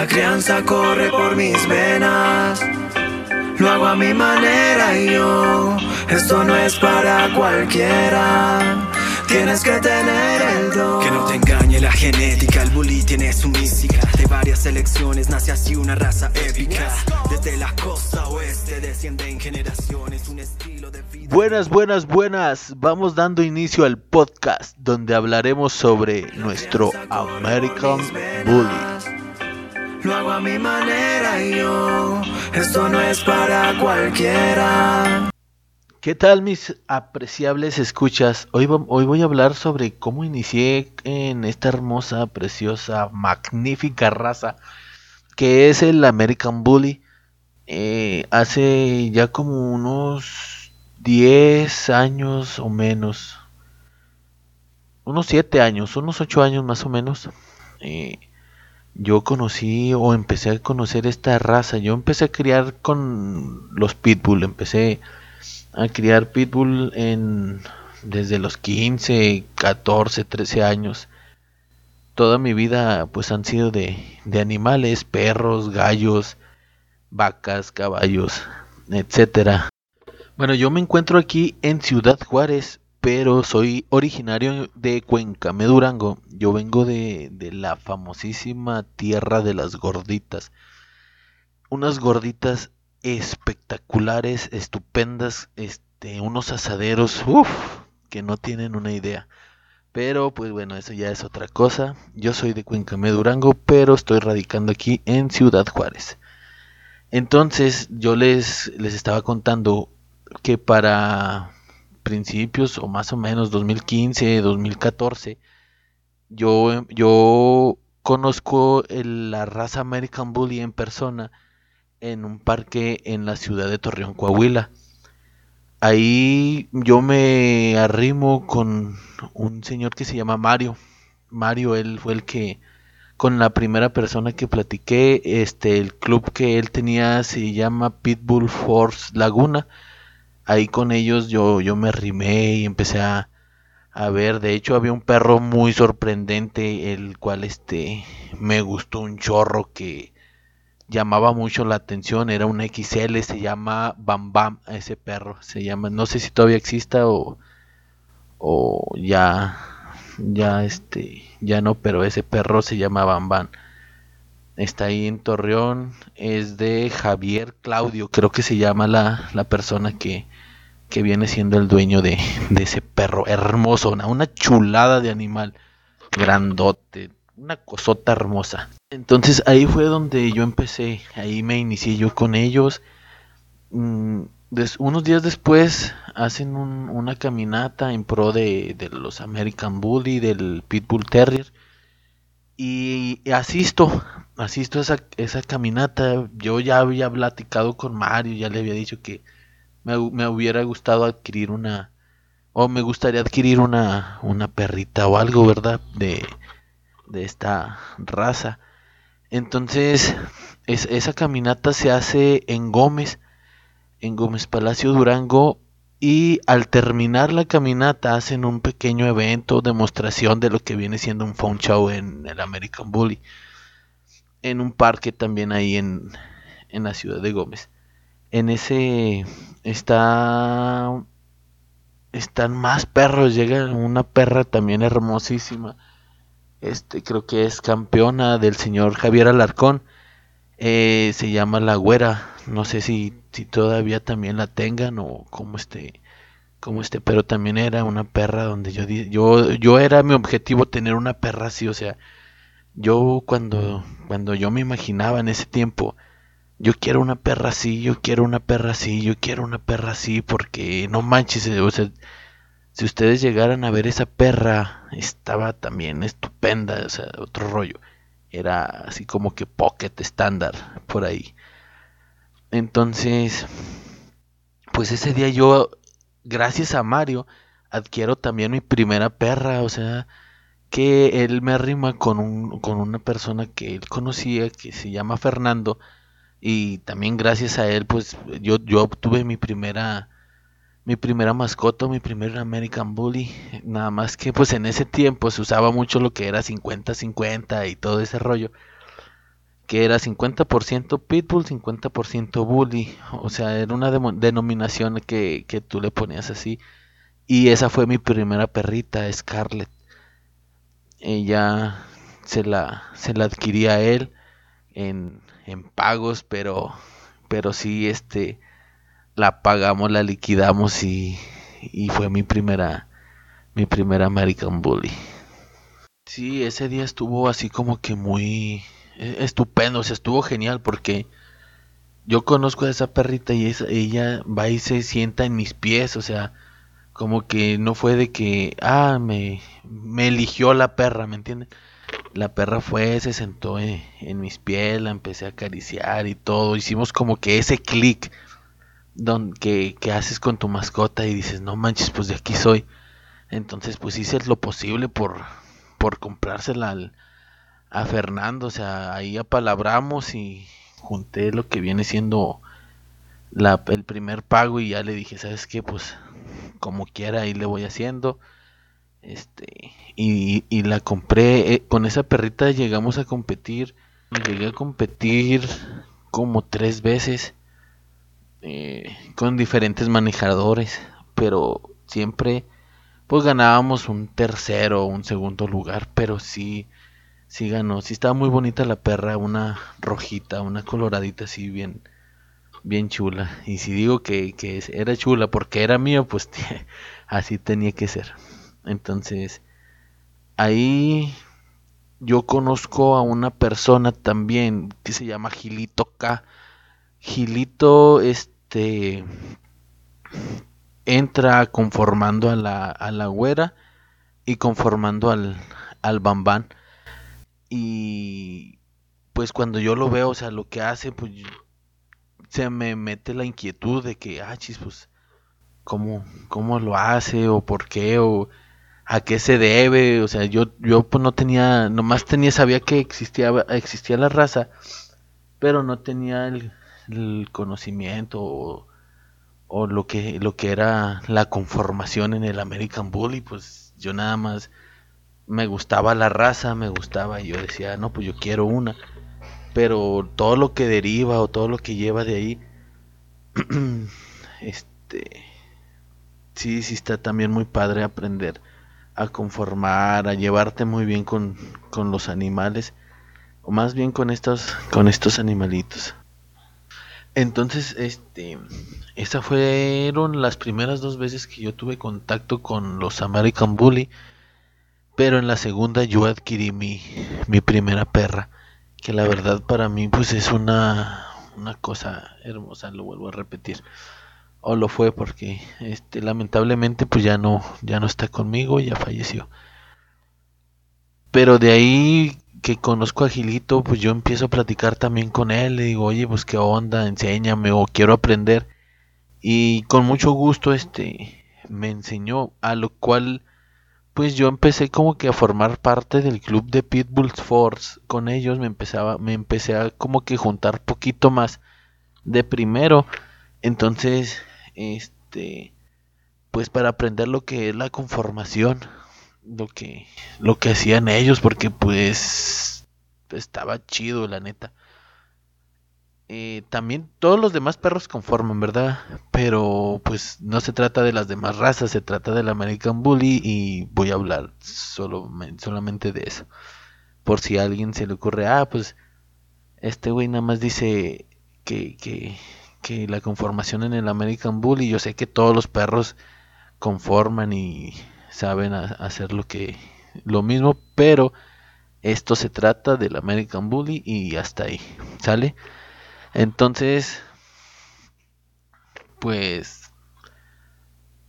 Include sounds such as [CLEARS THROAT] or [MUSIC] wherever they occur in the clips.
La crianza corre por mis venas. Lo hago a mi manera y yo, esto no es para cualquiera. Tienes que tener el don. Que no te engañe la genética, el bully tiene su mística. De varias elecciones nace así una raza épica. Desde la costa oeste descienden generaciones, un estilo de vida. Buenas, buenas, buenas. Vamos dando inicio al podcast donde hablaremos sobre nuestro American Bully. Lo hago a mi manera y yo, esto no es para cualquiera. ¿Qué tal mis apreciables escuchas? Hoy, voy a hablar sobre cómo inicié en esta hermosa, preciosa, magnífica raza que es el American Bully. Eh, hace ya como unos 10 años o menos, unos 7 años, unos 8 años más o menos, eh, yo conocí o empecé a conocer esta raza. Yo empecé a criar con los Pitbull, empecé a criar pitbull en desde los 15, 14, 13 años. Toda mi vida pues han sido de, de animales, perros, gallos, vacas, caballos, etcétera. Bueno, yo me encuentro aquí en Ciudad Juárez, pero soy originario de Cuencame, Durango. Yo vengo de, de la famosísima tierra de las gorditas. Unas gorditas espectaculares, estupendas, este, unos asaderos, uff, que no tienen una idea. Pero pues bueno, eso ya es otra cosa. Yo soy de Cuencamé, Durango, pero estoy radicando aquí en Ciudad Juárez. Entonces yo les, les estaba contando que para principios o más o menos 2015, 2014, yo, yo conozco la raza American Bully en persona en un parque en la ciudad de Torreón, Coahuila. Ahí yo me arrimo con un señor que se llama Mario. Mario, él fue el que, con la primera persona que platiqué, este, el club que él tenía se llama Pitbull Force Laguna. Ahí con ellos yo, yo me arrimé y empecé a, a ver. De hecho, había un perro muy sorprendente, el cual este, me gustó un chorro que llamaba mucho la atención, era un XL, se llama Bam Bam, ese perro, se llama, no sé si todavía exista o, o ya, ya este, ya no, pero ese perro se llama Bam Bam. Está ahí en Torreón, es de Javier Claudio, creo que se llama la, la persona que, que viene siendo el dueño de, ese perro hermoso, una, una chulada de animal, grandote, una cosota hermosa. Entonces ahí fue donde yo empecé, ahí me inicié yo con ellos. Mm, unos días después hacen un- una caminata en pro de, los American Bully, del Pitbull Terrier. Y, y asisto, asisto a esa, esa caminata. Yo ya había platicado con Mario, ya le había dicho que me, hu- me hubiera gustado adquirir una, o me gustaría adquirir una, una perrita o algo, ¿verdad? De, de esta raza. Entonces, es- esa caminata se hace en Gómez, en Gómez Palacio Durango, y al terminar la caminata hacen un pequeño evento, demostración de lo que viene siendo un phone show en el American Bully, en un parque también ahí en, en la ciudad de Gómez. En ese está están más perros, llega una perra también hermosísima este creo que es campeona del señor Javier Alarcón eh, se llama la güera no sé si, si todavía también la tengan o cómo esté cómo esté pero también era una perra donde yo yo yo era mi objetivo tener una perra así o sea yo cuando cuando yo me imaginaba en ese tiempo yo quiero una perra así, yo quiero una perra así, yo quiero una perra así, porque no manches, eh, o sea, si ustedes llegaran a ver esa perra, estaba también estupenda, o sea, otro rollo. Era así como que pocket estándar por ahí. Entonces, pues ese día yo, gracias a Mario, adquiero también mi primera perra, o sea, que él me arrima con, un, con una persona que él conocía, que se llama Fernando, y también gracias a él, pues yo, yo obtuve mi primera mi primera mascota, mi primer American Bully. Nada más que pues en ese tiempo se usaba mucho lo que era 50-50 y todo ese rollo. que era 50% Pitbull, 50% Bully. O sea, era una denominación que, que tú le ponías así. Y esa fue mi primera perrita, Scarlett. Ella se la, se la adquiría a él en, en pagos, pero, pero sí, este, la pagamos, la liquidamos y, y fue mi primera, mi primera American Bully. Sí, ese día estuvo así como que muy e, estupendo, o sea, estuvo genial porque yo conozco a esa perrita y ella va y se sienta en mis pies, o sea, como que no fue de que, ah, me, me eligió la perra, ¿me entiendes? La perra fue, se sentó en, mis pies, la empecé a acariciar y todo, hicimos como que ese clic que, que haces con tu mascota y dices, no manches, pues de aquí soy. Entonces, pues hice lo posible por, por comprársela al, a Fernando. O sea, ahí apalabramos y junté lo que viene siendo el primer pago y ya le dije, ¿sabes qué? Pues como quiera ahí le voy haciendo. Este, y, y la compré. Eh, con esa perrita llegamos a competir. Llegué a competir como tres veces. Eh, con diferentes manejadores. Pero siempre pues ganábamos un tercero un segundo lugar, pero sí, sí ganó, sí estaba muy bonita la perra, una rojita, una coloradita así bien, bien chula. Y si digo que, que era chula porque era mío, pues [LAUGHS] así tenía que ser. Entonces, ahí yo conozco a una persona también que se llama Gilito K. Gilito, este, entra conformando a la, a la güera y conformando al, al bambán. Y pues cuando yo lo veo, o sea, lo que hace, pues se me mete la inquietud de que, ah, chis, pues, ¿cómo, cómo lo hace o por qué a qué se debe? O sea, yo, yo pues no tenía, nomás tenía, sabía que existía, existía la raza, pero no tenía el, conocimiento o o lo que, lo que era la conformación en el American Bully, pues yo nada más me gustaba la raza, me gustaba y yo decía, no, pues yo quiero una. Pero todo lo que deriva o todo lo que lleva de ahí, [CLEARS THROAT] este, sí, sí está también muy padre aprender a conformar, a llevarte muy bien con, con los animales, o más bien con estos, con estos animalitos. Entonces, este, esas fueron las primeras dos veces que yo tuve contacto con los American Bully. Pero en la segunda yo adquirí mi, mi primera perra. Que la verdad para mí pues es una, una cosa hermosa, lo vuelvo a repetir. O lo fue porque este lamentablemente pues ya no, ya no está conmigo, ya falleció. Pero de ahí que conozco a Gilito, pues yo empiezo a platicar también con él, le digo, oye, pues qué onda, enséñame o quiero aprender. Y con mucho gusto este me enseñó, a lo cual pues yo empecé como que a formar parte del club de Pitbulls Force. Con ellos me empezaba, me empecé a como que juntar poquito más de primero. Entonces, este, pues para aprender lo que es la conformación, lo que lo que hacían ellos porque pues estaba chido la neta. Eh, también todos los demás perros conforman verdad pero pues no se trata de las demás razas se trata del American Bully y voy a hablar solo solamente de eso. Por si a alguien se le ocurre ah pues este güey nada más dice que, que, que la conformación en el American Bully yo sé que todos los perros conforman y saben hacer lo que lo mismo, pero esto se trata del American Bully y hasta ahí, ¿sale? Entonces, pues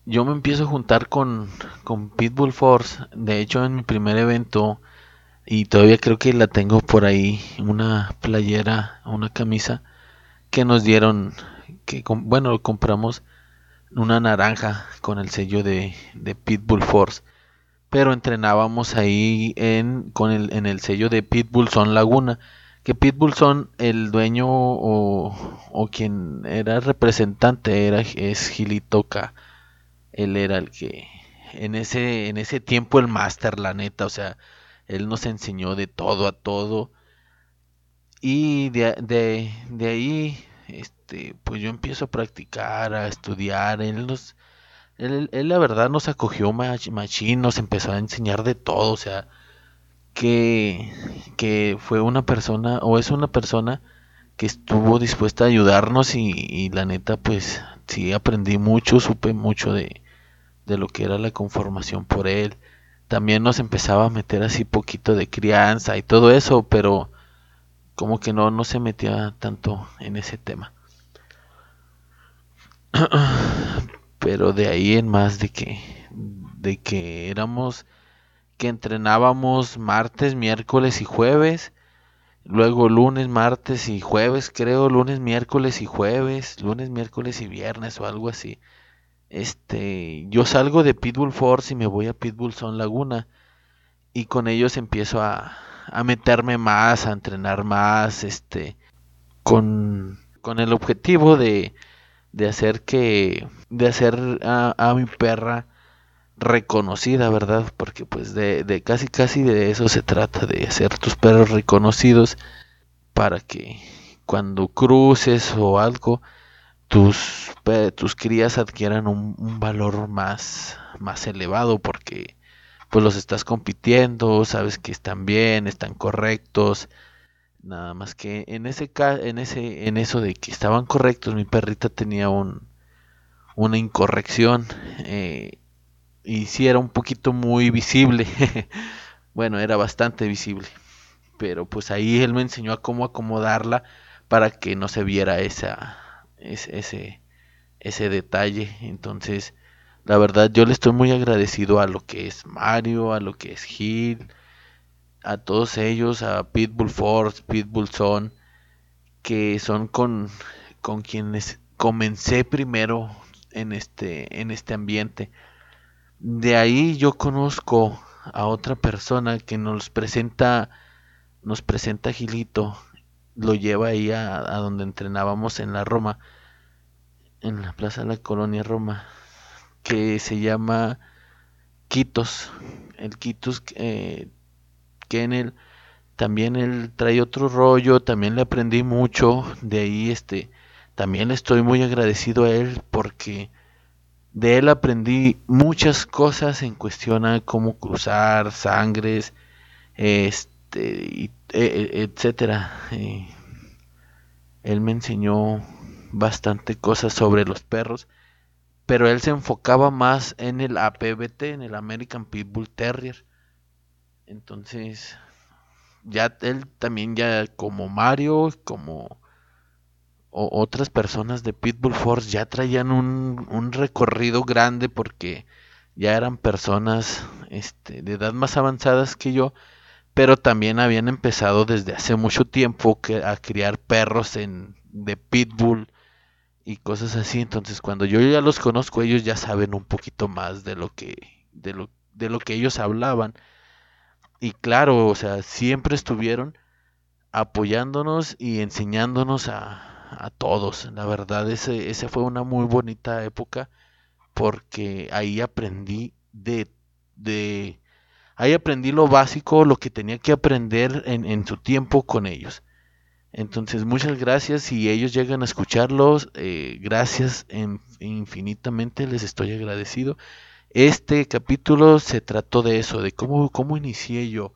yo me empiezo a juntar con, con Pitbull Force. De hecho, en mi primer evento, y todavía creo que la tengo por ahí, una playera, una camisa que nos dieron, que bueno, compramos una naranja con el sello de, de Pitbull Force. Pero entrenábamos ahí en, con el, en el sello de Pitbull Son Laguna. Que Pitbull Son, el dueño o, o quien era representante era, es Gilitoca. Él era el que en ese, en ese tiempo el máster, la neta. O sea, él nos enseñó de todo a todo. Y de, de, de ahí, este, pues yo empiezo a practicar, a estudiar. Él, nos, él, él la verdad nos acogió machín, nos empezó a enseñar de todo, o sea, que, que fue una persona, o es una persona que estuvo dispuesta a ayudarnos y, y la neta, pues sí aprendí mucho, supe mucho de, de lo que era la conformación por él. También nos empezaba a meter así poquito de crianza y todo eso, pero como que no, no se metía tanto en ese tema. [CLEARS THROAT] pero de ahí en más de que, de que éramos, que entrenábamos martes, miércoles y jueves, luego lunes, martes y jueves, creo, lunes, miércoles y jueves, lunes, miércoles y viernes o algo así. Este, yo salgo de Pitbull Force y me voy a Pitbull Son Laguna y con ellos empiezo a, a meterme más, a entrenar más, este, con, con el objetivo de, de hacer que, de hacer a, a, mi perra reconocida, ¿verdad? Porque pues de, de casi casi de eso se trata, de hacer tus perros reconocidos para que cuando cruces o algo, tus, tus crías adquieran un, un, valor más, más elevado porque pues los estás compitiendo, sabes que están bien, están correctos, Nada más que en ese en ese en eso de que estaban correctos, mi perrita tenía un una incorrección eh, y sí era un poquito muy visible. [LAUGHS] bueno, era bastante visible. Pero pues ahí él me enseñó a cómo acomodarla para que no se viera esa ese ese, ese detalle. Entonces, la verdad yo le estoy muy agradecido a lo que es Mario, a lo que es Gil, a todos ellos, a Pitbull Force, Pitbull Son, que son con, con quienes comencé primero en este, en este ambiente. De ahí yo conozco a otra persona que nos presenta, nos presenta Gilito, lo lleva ahí a, a donde entrenábamos en la Roma, en la Plaza de la Colonia Roma, que se llama Quitos. El Quitos eh, en él también él trae otro rollo, también le aprendí mucho, de ahí este, también le estoy muy agradecido a él porque de él aprendí muchas cosas en cuestión a cómo cruzar sangres, este, e, e, etcétera. él me enseñó bastante cosas sobre los perros, pero él se enfocaba más en el APBT, en el American Pitbull Terrier. Entonces, ya él también ya como Mario, como otras personas de Pitbull Force ya traían un, recorrido grande porque ya eran personas este, de edad más avanzadas que yo, pero también habían empezado desde hace mucho tiempo que, a criar perros en, de Pitbull y cosas así. Entonces, cuando yo ya los conozco, ellos ya saben un poquito más de lo que, de lo, de lo que ellos hablaban. Y claro, o sea, siempre estuvieron apoyándonos y enseñándonos a, a todos. La verdad, ese, ese fue una muy bonita época porque ahí aprendí de, de ahí aprendí lo básico, lo que tenía que aprender en, en su tiempo con ellos. Entonces, muchas gracias. Si ellos llegan a escucharlos, eh, gracias en, infinitamente, les estoy agradecido. Este capítulo se trató de eso, de cómo, cómo inicié yo.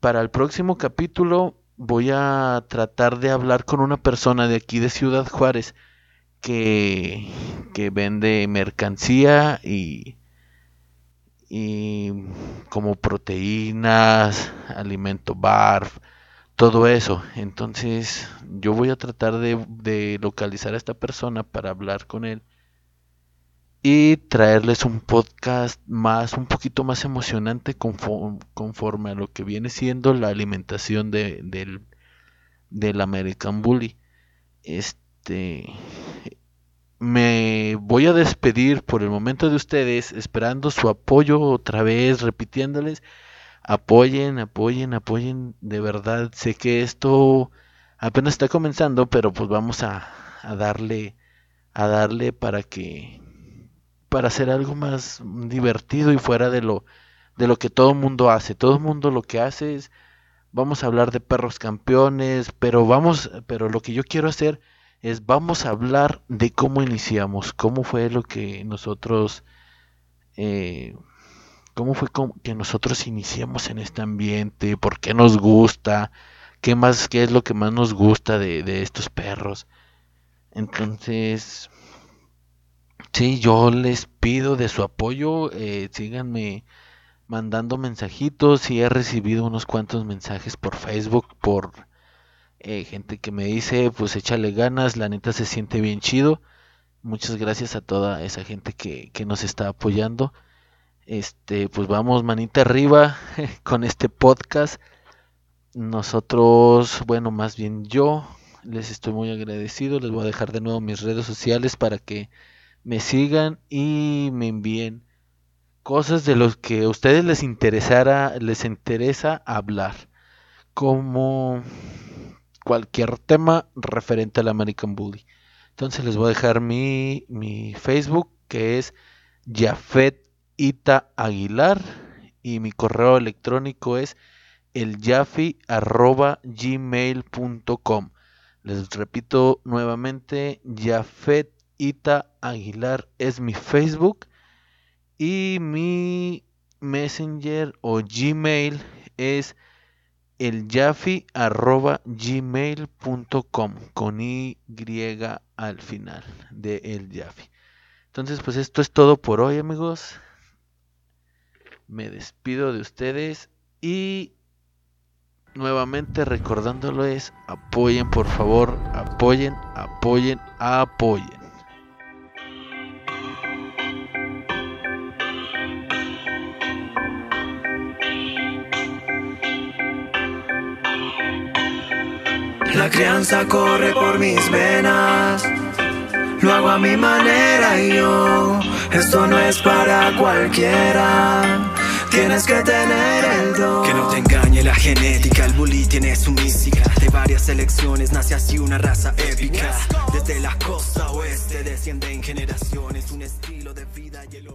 Para el próximo capítulo voy a tratar de hablar con una persona de aquí de Ciudad Juárez que, que vende mercancía y, y como proteínas, alimento bar, todo eso. Entonces yo voy a tratar de, localizar a esta persona para hablar con él y traerles un podcast más, un poquito más emocionante conforme, a lo que viene siendo la alimentación de, del, del American Bully. Este, me voy a despedir por el momento de ustedes, esperando su apoyo otra vez, repitiéndoles, apoyen, apoyen, apoyen, de verdad, sé que esto apenas está comenzando, pero pues vamos a, a darle, a darle para que para hacer algo más divertido y fuera de lo de lo que todo el mundo hace. Todo el mundo lo que hace es vamos a hablar de perros campeones, pero vamos, pero lo que yo quiero hacer es vamos a hablar de cómo iniciamos, cómo fue lo que nosotros, eh, cómo fue que nosotros iniciamos en este ambiente, por qué nos gusta, qué más, qué es lo que más nos gusta de, estos perros. Entonces, sí, yo les pido de su apoyo, eh, síganme mandando mensajitos y he recibido unos cuantos mensajes por Facebook, por eh, gente que me dice, pues échale ganas, la neta se siente bien chido. Muchas gracias a toda esa gente que nos está apoyando. Este, pues vamos manita arriba [LAUGHS] con este podcast. Nosotros, bueno, más bien yo les estoy muy agradecido. Les voy a dejar de nuevo mis redes sociales para que me sigan y me envíen cosas de los que a ustedes les interesara, les interesa hablar, como cualquier tema referente al American Bully. Entonces les voy a dejar mi, mi Facebook que es Jafet Ita Aguilar y mi correo electrónico es elyafi@gmail.com. Les repito nuevamente, Jafet Ita Aguilar es mi Facebook y mi Messenger o Gmail es el gmail.com con Y al final de el. Entonces, pues esto es todo por hoy, amigos. Me despido de ustedes y nuevamente recordándoles, apoyen por favor, apoyen, apoyen, apoyen. La crianza corre por mis venas. Lo hago a mi manera y yo, esto no es para cualquiera. Tienes que tener el don. Que no te engañe la genética, el bully tiene su mística. De varias selecciones nace así una raza épica. Desde la costa oeste desciende en generaciones un estilo de vida y el